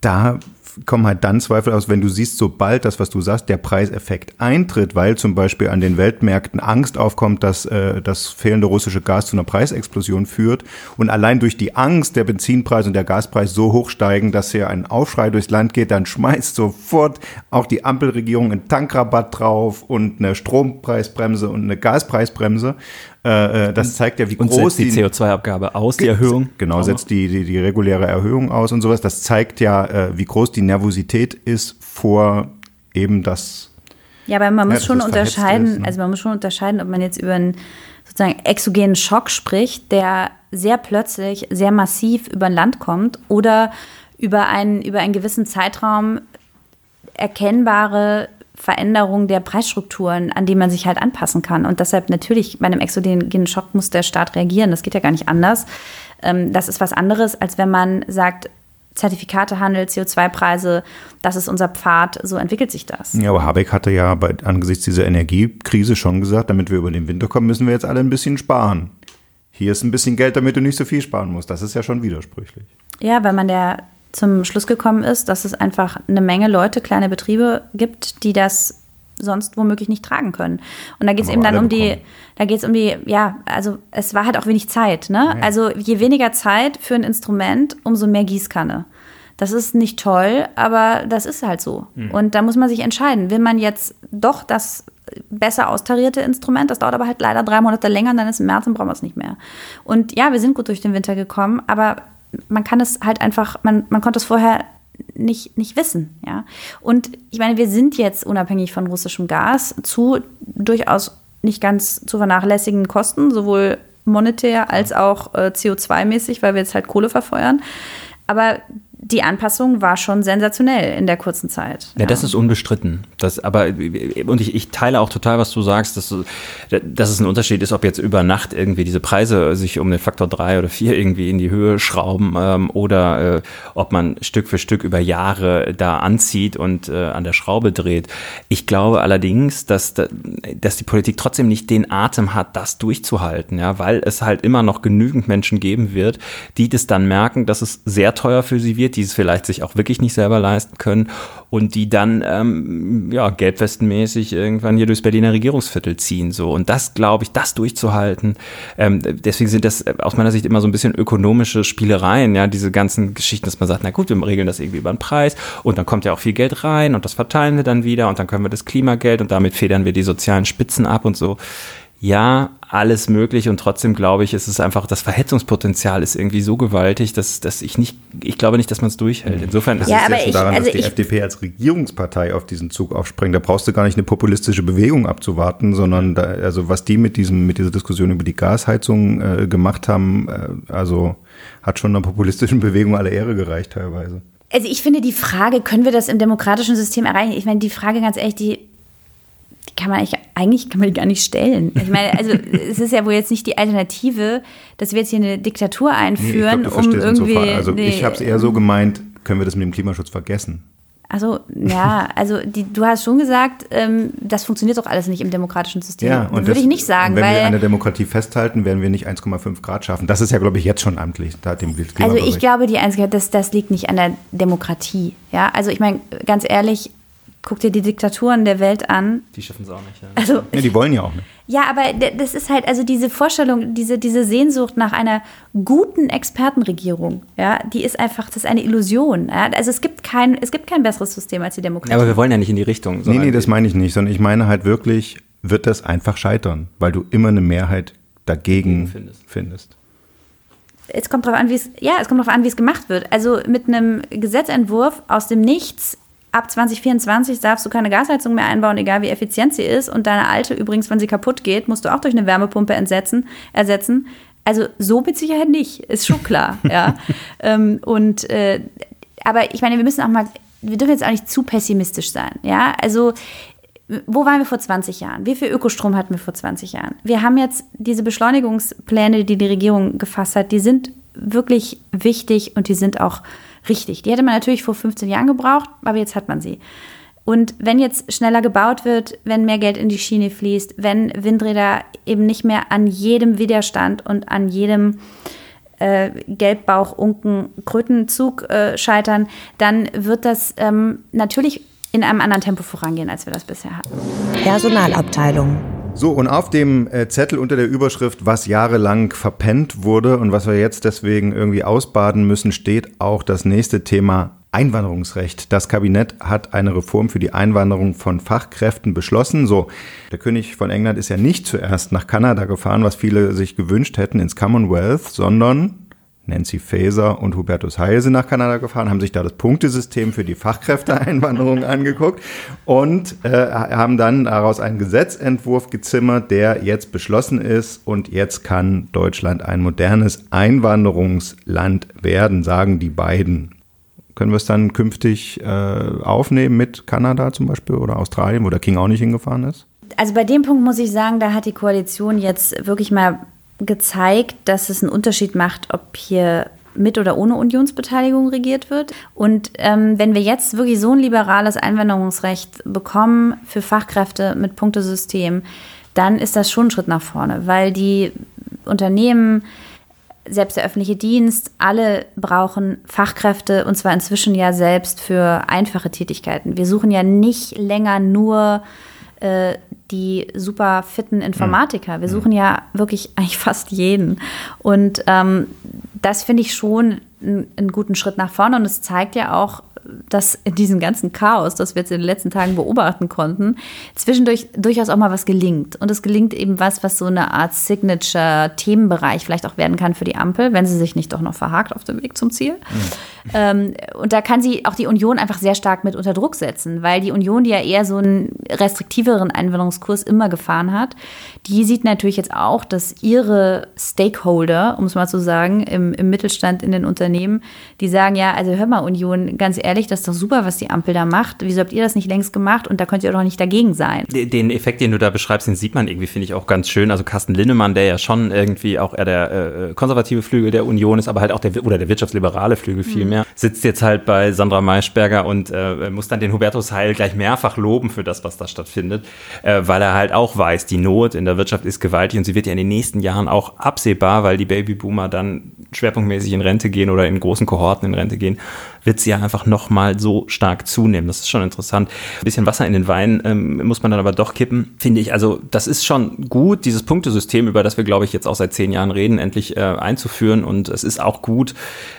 Da kommen halt dann Zweifel aus, wenn du siehst, sobald das, was du sagst, der Preiseffekt eintritt, weil zum Beispiel an den Weltmärkten Angst aufkommt, dass äh, das fehlende russische Gas zu einer Preisexplosion führt und allein durch die Angst der Benzinpreis und der Gaspreis so hoch steigen, dass hier ein Aufschrei durchs Land geht, dann schmeißt sofort auch die Ampelregierung einen Tankrabatt drauf und eine Strompreisbremse und eine Gaspreisbremse. Äh, äh, das zeigt ja, wie und groß die, die CO2-Abgabe aus, die Erhöhung. Genau, setzt die, die, die reguläre Erhöhung aus und sowas. Das zeigt ja, äh, wie groß die Nervosität ist vor eben das. Ja, aber man muss ja, schon unterscheiden, ist, ne? also man muss schon unterscheiden, ob man jetzt über einen sozusagen exogenen Schock spricht, der sehr plötzlich, sehr massiv über ein Land kommt oder über einen, über einen gewissen Zeitraum erkennbare Veränderung der Preisstrukturen, an die man sich halt anpassen kann. Und deshalb natürlich bei einem exogenen Schock muss der Staat reagieren. Das geht ja gar nicht anders. Ähm, das ist was anderes, als wenn man sagt, Zertifikatehandel, CO2-Preise, das ist unser Pfad, so entwickelt sich das. Ja, aber Habeck hatte ja bei, angesichts dieser Energiekrise schon gesagt, damit wir über den Winter kommen, müssen wir jetzt alle ein bisschen sparen. Hier ist ein bisschen Geld, damit du nicht so viel sparen musst. Das ist ja schon widersprüchlich. Ja, weil man der zum Schluss gekommen ist, dass es einfach eine Menge Leute, kleine Betriebe gibt, die das sonst womöglich nicht tragen können. Und da geht es eben dann um die, da geht es um die, ja, also es war halt auch wenig Zeit, ne? Ja. Also je weniger Zeit für ein Instrument, umso mehr Gießkanne. Das ist nicht toll, aber das ist halt so. Mhm. Und da muss man sich entscheiden. Will man jetzt doch das besser austarierte Instrument, das dauert aber halt leider drei Monate länger und dann ist im März und brauchen wir es nicht mehr. Und ja, wir sind gut durch den Winter gekommen, aber man kann es halt einfach, man, man konnte es vorher nicht, nicht wissen. Ja? Und ich meine, wir sind jetzt unabhängig von russischem Gas zu durchaus nicht ganz zu vernachlässigenden Kosten, sowohl monetär als auch äh, CO2-mäßig, weil wir jetzt halt Kohle verfeuern. Aber die Anpassung war schon sensationell in der kurzen Zeit. Ja, ja das ist unbestritten. Das, aber, und ich, ich, teile auch total, was du sagst, dass, dass es ein Unterschied ist, ob jetzt über Nacht irgendwie diese Preise sich um den Faktor drei oder vier irgendwie in die Höhe schrauben ähm, oder äh, ob man Stück für Stück über Jahre da anzieht und äh, an der Schraube dreht. Ich glaube allerdings, dass, dass die Politik trotzdem nicht den Atem hat, das durchzuhalten, ja, weil es halt immer noch genügend Menschen geben wird, die das dann merken, dass es sehr teuer für sie wird geht, die es vielleicht sich auch wirklich nicht selber leisten können und die dann ähm, ja gelbwestenmäßig irgendwann hier durchs Berliner Regierungsviertel ziehen so und das glaube ich, das durchzuhalten. Ähm, deswegen sind das aus meiner Sicht immer so ein bisschen ökonomische Spielereien, ja, diese ganzen Geschichten, dass man sagt, na gut, wir regeln das irgendwie über den Preis und dann kommt ja auch viel Geld rein und das verteilen wir dann wieder und dann können wir das Klimageld und damit federn wir die sozialen Spitzen ab und so ja, alles möglich und trotzdem glaube ich, ist es einfach, das Verhetzungspotenzial ist irgendwie so gewaltig, dass, dass ich nicht, ich glaube nicht, dass man es durchhält. Insofern ist ja, es ja schon daran, also dass die FDP als Regierungspartei auf diesen Zug aufspringt. Da brauchst du gar nicht eine populistische Bewegung abzuwarten, sondern da, also was die mit diesem, mit dieser Diskussion über die Gasheizung äh, gemacht haben, äh, also hat schon einer populistischen Bewegung alle Ehre gereicht teilweise. Also ich finde die Frage, können wir das im demokratischen System erreichen? Ich meine, die Frage ganz ehrlich, die kann man eigentlich, kann man die gar nicht stellen. Ich meine, also es ist ja wohl jetzt nicht die Alternative, dass wir jetzt hier eine Diktatur einführen, nee, glaub, um irgendwie. Also nee, ich habe es eher so gemeint, können wir das mit dem Klimaschutz vergessen? Also, ja, also die, du hast schon gesagt, ähm, das funktioniert doch alles nicht im demokratischen System. Ja, und würde ich nicht sagen. Wenn wir an der Demokratie festhalten, werden wir nicht 1,5 Grad schaffen. Das ist ja, glaube ich, jetzt schon amtlich. Da dem also ich glaube, die einzige, das, das liegt nicht an der Demokratie. Ja, also ich meine, ganz ehrlich, Guck dir die Diktaturen der Welt an. Die schaffen es auch nicht. Ja. Also, nee, die wollen ja auch nicht. Ja, aber das ist halt, also diese Vorstellung, diese, diese Sehnsucht nach einer guten Expertenregierung, ja, die ist einfach, das ist eine Illusion. Ja? Also es gibt, kein, es gibt kein besseres System als die Demokratie. Ja, aber wir wollen ja nicht in die Richtung. Nee, nee, das meine ich nicht, sondern ich meine halt wirklich, wird das einfach scheitern, weil du immer eine Mehrheit dagegen findest. findest. Es kommt darauf an, wie es, ja, es kommt darauf an, wie es gemacht wird. Also mit einem Gesetzentwurf aus dem Nichts ab 2024 darfst du keine Gasheizung mehr einbauen, egal wie effizient sie ist. Und deine alte übrigens, wenn sie kaputt geht, musst du auch durch eine Wärmepumpe entsetzen, ersetzen. Also so mit Sicherheit nicht, ist schon klar. ja. Ähm, und äh, aber ich meine, wir müssen auch mal, wir dürfen jetzt auch nicht zu pessimistisch sein. Ja, also wo waren wir vor 20 Jahren? Wie viel Ökostrom hatten wir vor 20 Jahren? Wir haben jetzt diese Beschleunigungspläne, die die Regierung gefasst hat, die sind wirklich wichtig und die sind auch richtig. Die hätte man natürlich vor 15 Jahren gebraucht, aber jetzt hat man sie. Und wenn jetzt schneller gebaut wird, wenn mehr Geld in die Schiene fließt, wenn Windräder eben nicht mehr an jedem Widerstand und an jedem äh, Gelbbauch, Unken, Krötenzug äh, scheitern, dann wird das ähm, natürlich in einem anderen Tempo vorangehen, als wir das bisher hatten. Personalabteilung. So, und auf dem äh, Zettel unter der Überschrift, was jahrelang verpennt wurde und was wir jetzt deswegen irgendwie ausbaden müssen, steht auch das nächste Thema Einwanderungsrecht. Das Kabinett hat eine Reform für die Einwanderung von Fachkräften beschlossen. So, der König von England ist ja nicht zuerst nach Kanada gefahren, was viele sich gewünscht hätten ins Commonwealth, sondern Nancy Faeser und Hubertus Heil sind nach Kanada gefahren, haben sich da das Punktesystem für die Fachkräfteeinwanderung angeguckt und äh, haben dann daraus einen Gesetzentwurf gezimmert, der jetzt beschlossen ist und jetzt kann Deutschland ein modernes Einwanderungsland werden, sagen die beiden. Können wir es dann künftig äh, aufnehmen mit Kanada zum Beispiel oder Australien, wo der King auch nicht hingefahren ist? Also bei dem Punkt muss ich sagen, da hat die Koalition jetzt wirklich mal gezeigt, dass es einen Unterschied macht, ob hier mit oder ohne Unionsbeteiligung regiert wird. Und ähm, wenn wir jetzt wirklich so ein liberales Einwanderungsrecht bekommen für Fachkräfte mit Punktesystem, dann ist das schon ein Schritt nach vorne, weil die Unternehmen, selbst der öffentliche Dienst, alle brauchen Fachkräfte und zwar inzwischen ja selbst für einfache Tätigkeiten. Wir suchen ja nicht länger nur äh, die super fitten Informatiker. Wir mhm. suchen ja wirklich eigentlich fast jeden. Und ähm, das finde ich schon einen guten Schritt nach vorne. Und es zeigt ja auch, dass in diesem ganzen Chaos, das wir jetzt in den letzten Tagen beobachten konnten, zwischendurch durchaus auch mal was gelingt. Und es gelingt eben was, was so eine Art Signature-Themenbereich vielleicht auch werden kann für die Ampel, wenn sie sich nicht doch noch verhakt auf dem Weg zum Ziel. Mhm. Ähm, und da kann sie auch die Union einfach sehr stark mit unter Druck setzen, weil die Union, die ja eher so einen restriktiveren Einwanderungskurs immer gefahren hat, die sieht natürlich jetzt auch, dass ihre Stakeholder, um es mal zu sagen, im, im Mittelstand in den Unternehmen, die sagen, ja, also hör mal, Union, ganz ehrlich, das ist doch super, was die Ampel da macht. Wieso habt ihr das nicht längst gemacht? Und da könnt ihr doch nicht dagegen sein. Den Effekt, den du da beschreibst, den sieht man irgendwie, finde ich, auch ganz schön. Also Carsten Linnemann, der ja schon irgendwie auch eher der äh, konservative Flügel der Union ist, aber halt auch der, oder der wirtschaftsliberale Flügel mehr. Sitzt jetzt halt bei Sandra Maischberger und äh, muss dann den Hubertus Heil gleich mehrfach loben für das, was da stattfindet, äh, weil er halt auch weiß, die Not in der Wirtschaft ist gewaltig und sie wird ja in den nächsten Jahren auch absehbar, weil die Babyboomer dann schwerpunktmäßig in Rente gehen oder in großen Kohorten in Rente gehen, wird sie ja einfach nochmal so stark zunehmen. Das ist schon interessant. Ein bisschen Wasser in den Wein ähm, muss man dann aber doch kippen, finde ich. Also das ist schon gut, dieses Punktesystem, über das wir, glaube ich, jetzt auch seit zehn Jahren reden, endlich äh, einzuführen. Und es ist auch gut,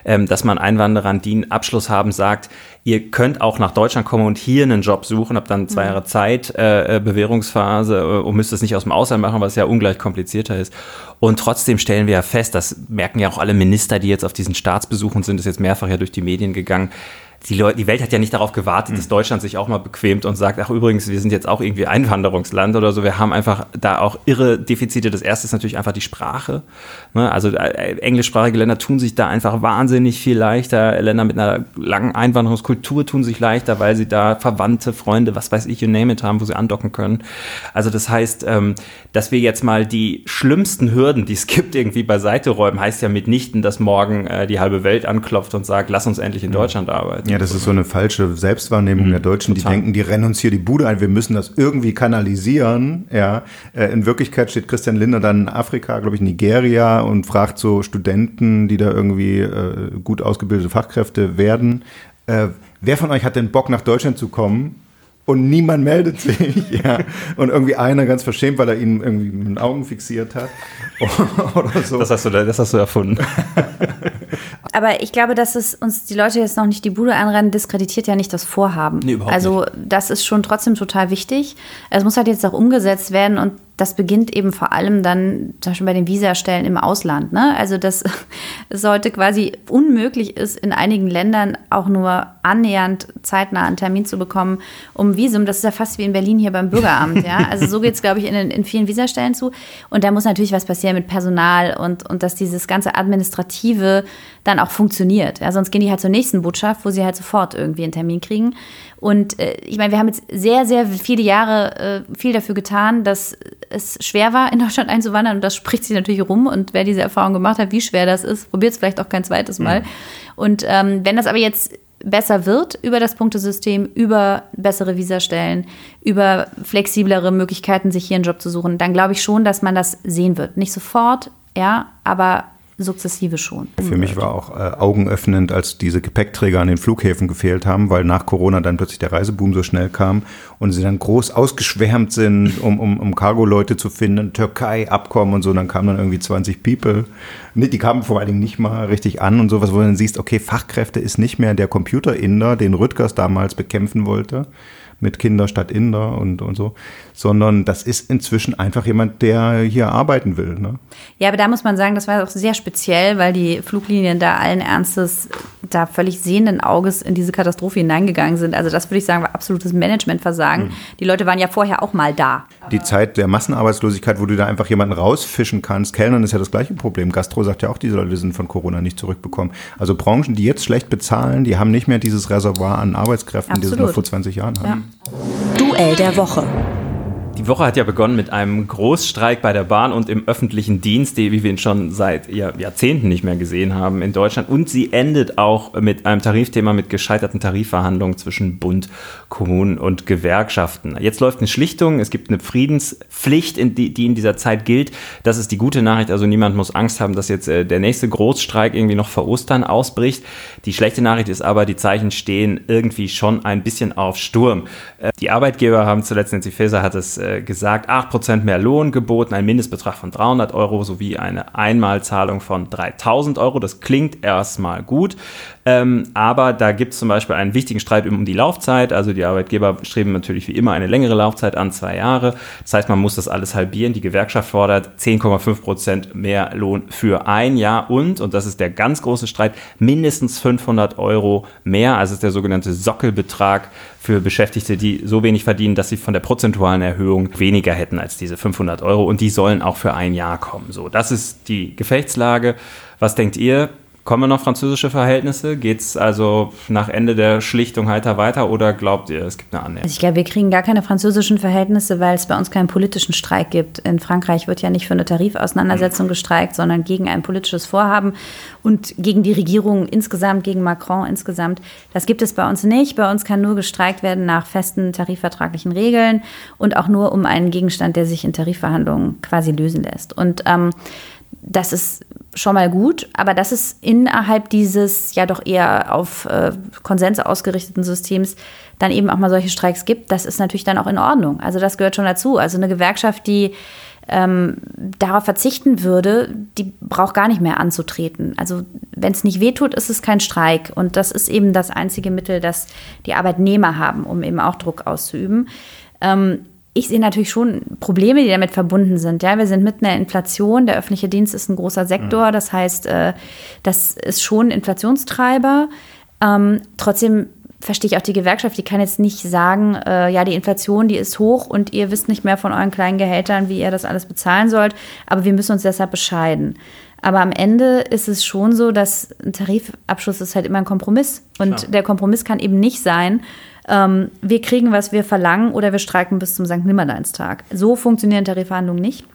ähm, dass man Einwanderern, die einen Abschluss haben, sagt, ihr könnt auch nach Deutschland kommen und hier einen Job suchen, habt dann zwei mhm. Jahre Zeit, äh, äh, Bewährungsphase äh, und müsst es nicht aus dem Ausland machen, was ja ungleich komplizierter ist. Und trotzdem stellen wir ja fest, das merken ja auch alle Minister, die jetzt auf diesen Staatsbesuchen sind, ist jetzt mehrfach ja durch die Medien gegangen, gegangen die, Leute, die Welt hat ja nicht darauf gewartet, dass hm. Deutschland sich auch mal bequemt und sagt, ach übrigens, wir sind jetzt auch irgendwie Einwanderungsland oder so. Wir haben einfach da auch irre Defizite. Das erste ist natürlich einfach die Sprache. Ne? Also äh, englischsprachige Länder tun sich da einfach wahnsinnig viel leichter. Länder mit einer langen Einwanderungskultur tun sich leichter, weil sie da Verwandte, Freunde, was weiß ich, you name it haben, wo sie andocken können. Also das heißt, ähm, dass wir jetzt mal die schlimmsten Hürden, die es gibt, irgendwie beiseite räumen, heißt ja mitnichten, dass morgen äh, die halbe Welt anklopft und sagt, lass uns endlich in Deutschland arbeiten. Ja, das ist so eine falsche Selbstwahrnehmung mhm, der Deutschen, total. die denken, die rennen uns hier die Bude ein, wir müssen das irgendwie kanalisieren. Ja, äh, in Wirklichkeit steht Christian Linder dann in Afrika, glaube ich, Nigeria und fragt so Studenten, die da irgendwie äh, gut ausgebildete Fachkräfte werden, äh, wer von euch hat denn Bock nach Deutschland zu kommen? und niemand meldet sich. ja. Und irgendwie einer ganz verschämt, weil er ihn irgendwie mit den Augen fixiert hat. oder so. Das hast du, das hast du erfunden. Aber ich glaube, dass es uns die Leute jetzt noch nicht die Bude anrennen, diskreditiert ja nicht das Vorhaben. Nee, überhaupt also nicht. das ist schon trotzdem total wichtig. Es muss halt jetzt auch umgesetzt werden und das beginnt eben vor allem dann zum Beispiel bei den Visastellen im Ausland. Ne? Also dass es heute quasi unmöglich ist, in einigen Ländern auch nur annähernd zeitnah einen Termin zu bekommen, um Visum. Das ist ja fast wie in Berlin hier beim Bürgeramt. ja? Also so geht es, glaube ich, in, in vielen Visastellen zu. Und da muss natürlich was passieren mit Personal und, und dass dieses ganze Administrative dann auch funktioniert. Ja? Sonst gehen die halt zur nächsten Botschaft, wo sie halt sofort irgendwie einen Termin kriegen. Und äh, ich meine, wir haben jetzt sehr, sehr viele Jahre äh, viel dafür getan, dass es schwer war, in Deutschland einzuwandern. Und das spricht sich natürlich rum. Und wer diese Erfahrung gemacht hat, wie schwer das ist, probiert es vielleicht auch kein zweites Mal. Mhm. Und ähm, wenn das aber jetzt besser wird über das Punktesystem, über bessere Visastellen, über flexiblere Möglichkeiten, sich hier einen Job zu suchen, dann glaube ich schon, dass man das sehen wird. Nicht sofort, ja, aber sukzessive schon. Für mich war auch äh, augenöffnend, als diese Gepäckträger an den Flughäfen gefehlt haben, weil nach Corona dann plötzlich der Reiseboom so schnell kam und sie dann groß ausgeschwärmt sind, um, um, um Cargo-Leute zu finden, Türkei-Abkommen und so. Dann kamen dann irgendwie 20 People. Die kamen vor allen Dingen nicht mal richtig an und sowas, wo du dann siehst, okay, Fachkräfte ist nicht mehr der Computer-Inder, den Rüttgers damals bekämpfen wollte mit Kinder statt Inder und, und so, sondern das ist inzwischen einfach jemand, der hier arbeiten will. Ne? Ja, aber da muss man sagen, das war auch sehr speziell, weil die Fluglinien da allen Ernstes da völlig sehenden Auges in diese Katastrophe hineingegangen sind. Also das würde ich sagen, war absolutes Managementversagen. Mhm. Die Leute waren ja vorher auch mal da. Die Zeit der Massenarbeitslosigkeit, wo du da einfach jemanden rausfischen kannst. Kellnern ist ja das gleiche Problem. Gastro sagt ja auch, diese Leute sind von Corona nicht zurückbekommen. Also Branchen, die jetzt schlecht bezahlen, die haben nicht mehr dieses Reservoir an Arbeitskräften, Absolut. die sie noch vor 20 Jahren hatten. Ja. Duell der Woche. Die Woche hat ja begonnen mit einem Großstreik bei der Bahn und im öffentlichen Dienst, wie wir ihn schon seit Jahrzehnten nicht mehr gesehen haben in Deutschland. Und sie endet auch mit einem Tarifthema mit gescheiterten Tarifverhandlungen zwischen Bund, Kommunen und Gewerkschaften. Jetzt läuft eine Schlichtung. Es gibt eine Friedenspflicht, die, in dieser Zeit gilt. Das ist die gute Nachricht. Also niemand muss Angst haben, dass jetzt äh, der nächste Großstreik irgendwie noch vor Ostern ausbricht. Die schlechte Nachricht ist aber, die Zeichen stehen irgendwie schon ein bisschen auf Sturm. Äh, die Arbeitgeber haben zuletzt, Nancy Faeser hat es äh, gesagt, 8% mehr Lohn geboten, ein Mindestbetrag von 300 Euro sowie eine Einmalzahlung von 3000 Euro. Das klingt erstmal gut, ähm, aber da gibt es zum Beispiel einen wichtigen Streit um die Laufzeit. Also die Arbeitgeber streben natürlich wie immer eine längere Laufzeit an, zwei Jahre. Das heißt, man muss das alles halbieren. Die Gewerkschaft fordert 10,5% mehr Lohn für ein Jahr und, und das ist der ganz große Streit, mindestens 500 Euro mehr. Also ist der sogenannte Sockelbetrag für Beschäftigte, die so wenig verdienen, dass sie von der prozentualen Erhöhung weniger hätten als diese 500 Euro und die sollen auch für ein Jahr kommen. So, das ist die Gefechtslage. Was denkt ihr? Kommen noch französische Verhältnisse? Geht es also nach Ende der Schlichtung heiter weiter oder glaubt ihr, es gibt eine Annäherung? Also ich glaube, wir kriegen gar keine französischen Verhältnisse, weil es bei uns keinen politischen Streik gibt. In Frankreich wird ja nicht für eine Tarifauseinandersetzung gestreikt, sondern gegen ein politisches Vorhaben und gegen die Regierung insgesamt, gegen Macron insgesamt. Das gibt es bei uns nicht. Bei uns kann nur gestreikt werden nach festen tarifvertraglichen Regeln und auch nur um einen Gegenstand, der sich in Tarifverhandlungen quasi lösen lässt. Und ähm, das ist schon mal gut, aber dass es innerhalb dieses ja doch eher auf äh, Konsens ausgerichteten Systems dann eben auch mal solche Streiks gibt, das ist natürlich dann auch in Ordnung. Also das gehört schon dazu. Also eine Gewerkschaft, die ähm, darauf verzichten würde, die braucht gar nicht mehr anzutreten. Also wenn es nicht wehtut, ist es kein Streik. Und das ist eben das einzige Mittel, das die Arbeitnehmer haben, um eben auch Druck auszuüben. Ähm, ich sehe natürlich schon Probleme, die damit verbunden sind. Ja, wir sind mitten in der Inflation. Der öffentliche Dienst ist ein großer Sektor. Mhm. Das heißt, äh, das ist schon ein Inflationstreiber. Ähm, trotzdem verstehe ich auch die Gewerkschaft. Die kann jetzt nicht sagen, äh, ja, die Inflation, die ist hoch und ihr wisst nicht mehr von euren kleinen Gehältern, wie ihr das alles bezahlen sollt. Aber wir müssen uns deshalb bescheiden. Aber am Ende ist es schon so, dass ein Tarifabschluss ist halt immer ein Kompromiss. Und Klar. der Kompromiss kann eben nicht sein, ähm, wir kriegen, was wir verlangen oder wir streiken bis zum St. Nimmerleinstag. So funktionieren Tarifverhandlungen nicht.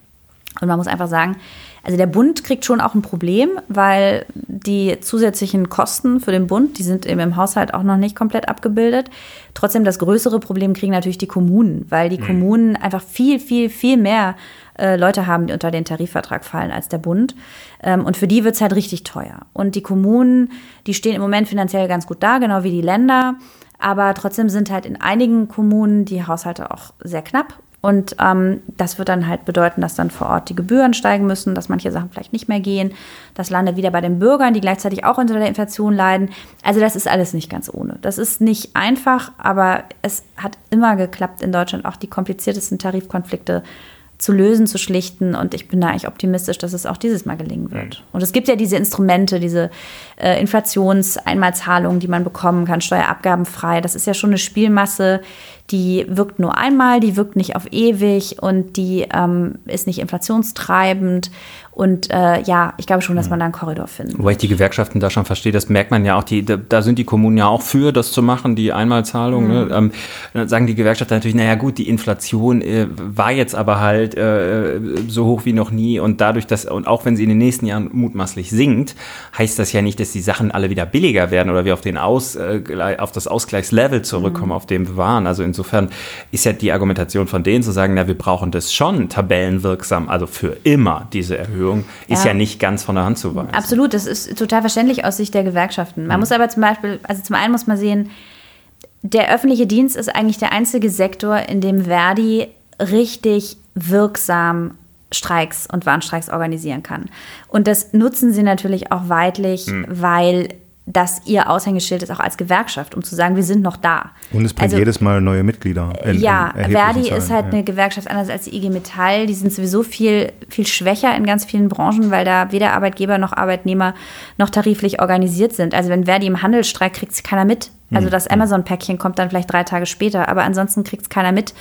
Und man muss einfach sagen, also der Bund kriegt schon auch ein Problem, weil die zusätzlichen Kosten für den Bund, die sind eben im Haushalt auch noch nicht komplett abgebildet. Trotzdem das größere Problem kriegen natürlich die Kommunen, weil die mhm. Kommunen einfach viel, viel, viel mehr äh, Leute haben, die unter den Tarifvertrag fallen als der Bund. Ähm, und für die wird es halt richtig teuer. Und die Kommunen, die stehen im Moment finanziell ganz gut da, genau wie die Länder. Aber trotzdem sind halt in einigen Kommunen die Haushalte auch sehr knapp. Und ähm, das wird dann halt bedeuten, dass dann vor Ort die Gebühren steigen müssen, dass manche Sachen vielleicht nicht mehr gehen. Das landet wieder bei den Bürgern, die gleichzeitig auch unter der Inflation leiden. Also das ist alles nicht ganz ohne. Das ist nicht einfach, aber es hat immer geklappt in Deutschland, auch die kompliziertesten Tarifkonflikte zu lösen, zu schlichten. Und ich bin da eigentlich optimistisch, dass es auch dieses Mal gelingen wird. Und es gibt ja diese Instrumente, diese äh, Inflationseinmalzahlungen, die man bekommen kann, steuerabgabenfrei. Das ist ja schon eine Spielmasse, die wirkt nur einmal, die wirkt nicht auf ewig und die ähm, ist nicht inflationstreibend. Und äh, ja, ich glaube schon, dass man da einen Korridor findet. Wobei ich die Gewerkschaften da schon verstehe, das merkt man ja auch, die, da, sind die Kommunen ja auch für, das zu machen, die Einmalzahlung. Mhm. Ne? Ähm, dann sagen die Gewerkschaften natürlich, naja gut, die Inflation äh, war jetzt aber halt äh, so hoch wie noch nie und dadurch, dass, und auch wenn sie in den nächsten Jahren mutmaßlich sinkt, heißt das ja nicht, dass die Sachen alle wieder billiger werden oder wir auf, den Aus, äh, auf das Ausgleichslevel zurückkommen, mhm. auf dem wir waren. Also insofern ist ja die Argumentation von denen zu sagen, na, wir brauchen das schon tabellenwirksam, also für immer diese Erhöhung Erhöhung ist ja. ja nicht ganz von der Hand zu weisen. Absolut, das ist total verständlich aus Sicht der Gewerkschaften. Man mhm. muss aber zum Beispiel, also zum einen muss man sehen, der öffentliche Dienst ist eigentlich der einzige Sektor, in dem Verdi richtig wirksam Streiks und Warnstreiks organisieren kann. Und das nutzen sie natürlich auch weitlich, mhm. weil das ihr Aushängeschild ist, auch als Gewerkschaft, um zu sagen, wir sind noch da. Und es bringt also, jedes Mal neue Mitglieder. In, ja, in Verdi Zahlen, ist halt ja. eine Gewerkschaft anders als die IG Metall. Die sind sowieso viel, viel schwächer in ganz vielen Branchen, weil da weder Arbeitgeber noch Arbeitnehmer noch tariflich organisiert sind. Also wenn Verdi im Handel streikt, kriegt es keiner mit. Also hm, das. Amazon-Päckchen kommt dann vielleicht drei Tage später, aber ansonsten kriegt es keiner mit.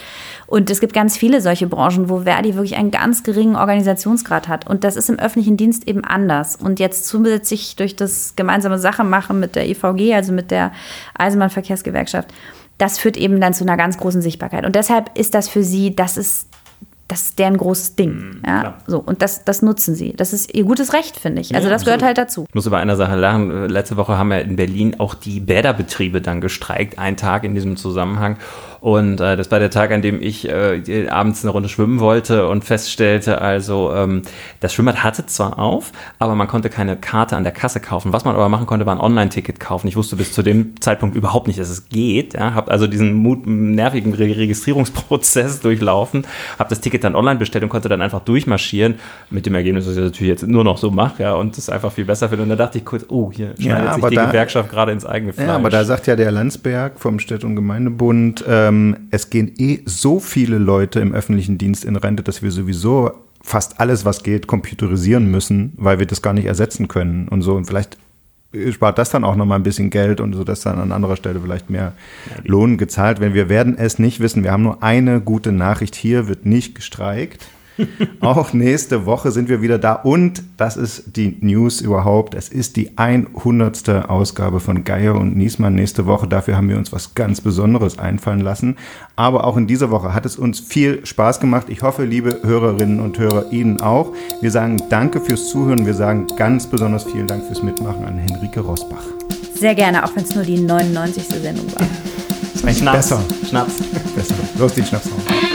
Und es gibt ganz viele solche Branchen, wo Verdi wirklich einen ganz geringen Organisationsgrad hat. Und das ist im öffentlichen Dienst eben anders. Und jetzt zusätzlich durch das gemeinsame Sache machen mit der IVG, also mit der Eisenbahnverkehrsgewerkschaft, das führt eben dann zu einer ganz großen Sichtbarkeit. Und deshalb ist das für sie, das ist das ist deren großes Ding. Mhm, ja, so. Und das, das nutzen sie. Das ist ihr gutes Recht, finde ich. Also ja, das gehört halt dazu. Ich muss über einer Sache lachen. Letzte Woche haben wir in Berlin auch die Bäderbetriebe dann gestreikt, einen Tag in diesem Zusammenhang. Und äh, das war der Tag, an dem ich äh, abends eine Runde schwimmen wollte und feststellte, also ähm, das Schwimmbad hatte zwar auf, aber man konnte keine Karte an der Kasse kaufen. Was man aber machen konnte, war ein Online-Ticket kaufen. Ich wusste bis zu dem Zeitpunkt überhaupt nicht, dass es geht. Ja? Habe also diesen Mut, nervigen Re Registrierungsprozess durchlaufen, habe das Ticket dann online bestellt und konnte dann einfach durchmarschieren. Mit dem Ergebnis, dass ich das natürlich jetzt nur noch so mache ja, und das einfach viel besser finde. Und da dachte ich kurz, oh, hier schneidet ja, sich die da, Gewerkschaft gerade ins eigene Fleisch. Ja, aber da sagt ja der Landsberg vom Städt- und Gemeindebund, ähm, ähm, es gehen eh so viele Leute im öffentlichen Dienst in Rente, dass wir sowieso fast alles, was geht, computerisieren müssen, weil wir das gar nicht ersetzen können und so. Und vielleicht spart das dann auch nochmal ein bisschen Geld und so, dass dann an anderer Stelle vielleicht mehr Lohn gezahlt werden. Wir werden es nicht wissen. Wir haben nur eine gute Nachricht. Hier wird nicht gestreikt. Auch nächste Woche sind wir wieder da und das ist die News überhaupt. Es ist die 100. Ausgabe von Geier und Niesmann nächste Woche. Dafür haben wir uns was ganz Besonderes einfallen lassen. Aber auch in dieser Woche hat es uns viel Spaß gemacht. Ich hoffe, liebe Hörerinnen und Hörer, Ihnen auch. Wir sagen Danke fürs Zuhören. Wir sagen ganz besonders vielen Dank fürs Mitmachen an Henrike Rosbach. Sehr gerne, auch wenn es nur die 99. Sendung war. Schnaps. Besser. Schnaps. Besser. Los, den Schnaps raus.